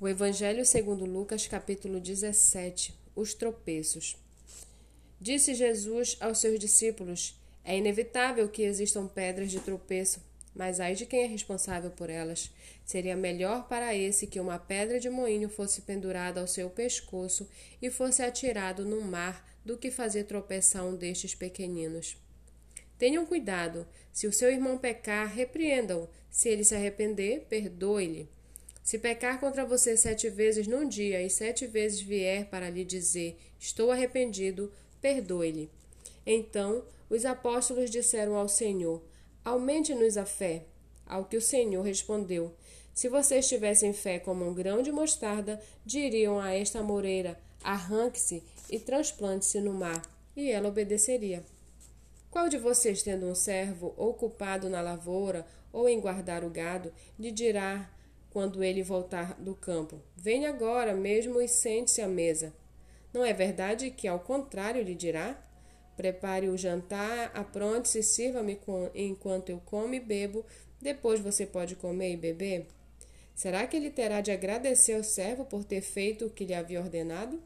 O Evangelho segundo Lucas, capítulo 17. Os tropeços. Disse Jesus aos seus discípulos: É inevitável que existam pedras de tropeço, mas ai de quem é responsável por elas. Seria melhor para esse que uma pedra de moinho fosse pendurada ao seu pescoço e fosse atirado no mar do que fazer tropeçar um destes pequeninos. Tenham cuidado. Se o seu irmão pecar, repreenda-o. Se ele se arrepender, perdoe-lhe. Se pecar contra você sete vezes num dia e sete vezes vier para lhe dizer: Estou arrependido, perdoe-lhe. Então os apóstolos disseram ao Senhor: Aumente-nos a fé. Ao que o Senhor respondeu: Se vocês tivessem fé como um grão de mostarda, diriam a esta moreira: Arranque-se e transplante-se no mar, e ela obedeceria. Qual de vocês, tendo um servo ocupado na lavoura ou em guardar o gado, lhe dirá quando ele voltar do campo: Venha agora mesmo e sente-se à mesa. Não é verdade que, ao contrário, lhe dirá: Prepare o jantar, apronte-se e sirva-me enquanto eu como e bebo, depois você pode comer e beber? Será que ele terá de agradecer ao servo por ter feito o que lhe havia ordenado?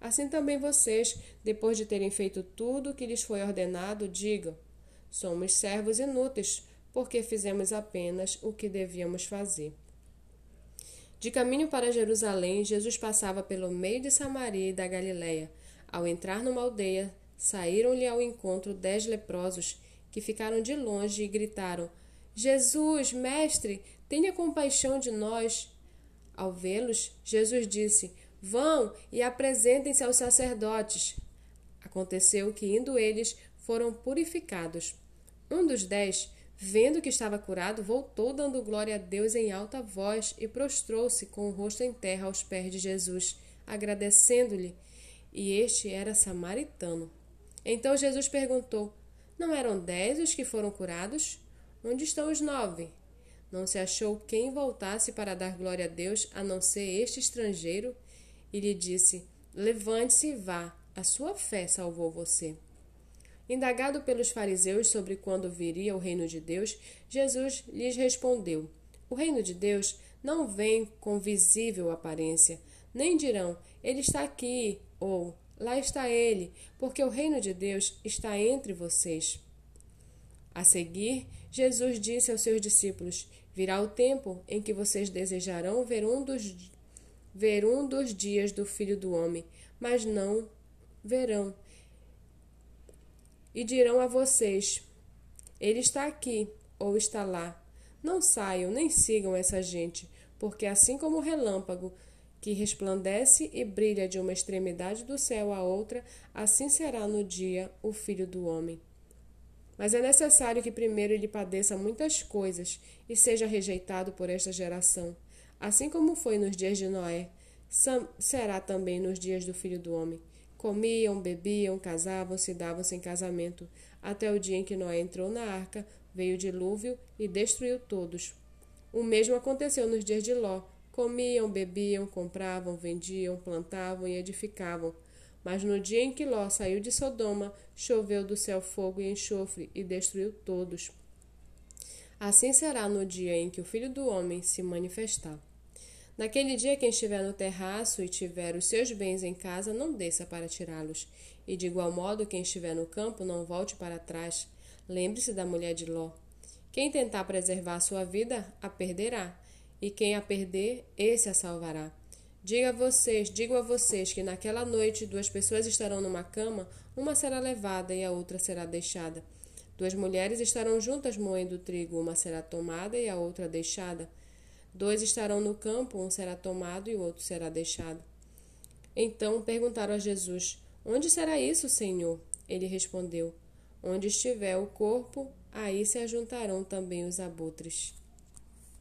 Assim também vocês, depois de terem feito tudo o que lhes foi ordenado, digam: Somos servos inúteis, porque fizemos apenas o que devíamos fazer. De caminho para Jerusalém, Jesus passava pelo meio de Samaria e da Galiléia. Ao entrar numa aldeia, saíram-lhe ao encontro dez leprosos, que ficaram de longe e gritaram: Jesus, mestre, tenha compaixão de nós. Ao vê-los, Jesus disse: Vão e apresentem-se aos sacerdotes. Aconteceu que, indo eles, foram purificados. Um dos dez, Vendo que estava curado, voltou dando glória a Deus em alta voz e prostrou-se com o rosto em terra aos pés de Jesus, agradecendo-lhe. E este era samaritano. Então Jesus perguntou: Não eram dez os que foram curados? Onde estão os nove? Não se achou quem voltasse para dar glória a Deus a não ser este estrangeiro? E lhe disse: Levante-se e vá, a sua fé salvou você. Indagado pelos fariseus sobre quando viria o reino de Deus, Jesus lhes respondeu: O reino de Deus não vem com visível aparência, nem dirão: Ele está aqui ou Lá está ele, porque o reino de Deus está entre vocês. A seguir, Jesus disse aos seus discípulos: Virá o tempo em que vocês desejarão ver um dos, ver um dos dias do Filho do Homem, mas não verão e dirão a vocês: Ele está aqui ou está lá. Não saiam nem sigam essa gente, porque assim como o relâmpago que resplandece e brilha de uma extremidade do céu à outra, assim será no dia o filho do homem. Mas é necessário que primeiro ele padeça muitas coisas e seja rejeitado por esta geração. Assim como foi nos dias de Noé, será também nos dias do filho do homem. Comiam, bebiam, casavam-se, davam-se em casamento, até o dia em que Noé entrou na arca, veio o dilúvio e destruiu todos. O mesmo aconteceu nos dias de Ló. Comiam, bebiam, compravam, vendiam, plantavam e edificavam. Mas no dia em que Ló saiu de Sodoma, choveu do céu fogo e enxofre e destruiu todos. Assim será no dia em que o Filho do Homem se manifestar. Naquele dia, quem estiver no terraço e tiver os seus bens em casa, não desça para tirá-los. E de igual modo, quem estiver no campo, não volte para trás. Lembre-se da mulher de Ló. Quem tentar preservar a sua vida, a perderá. E quem a perder, esse a salvará. Diga a vocês, digo a vocês que naquela noite duas pessoas estarão numa cama, uma será levada e a outra será deixada. Duas mulheres estarão juntas moendo trigo, uma será tomada e a outra deixada. Dois estarão no campo, um será tomado e o outro será deixado. Então perguntaram a Jesus: Onde será isso, Senhor? Ele respondeu: Onde estiver o corpo, aí se ajuntarão também os abutres.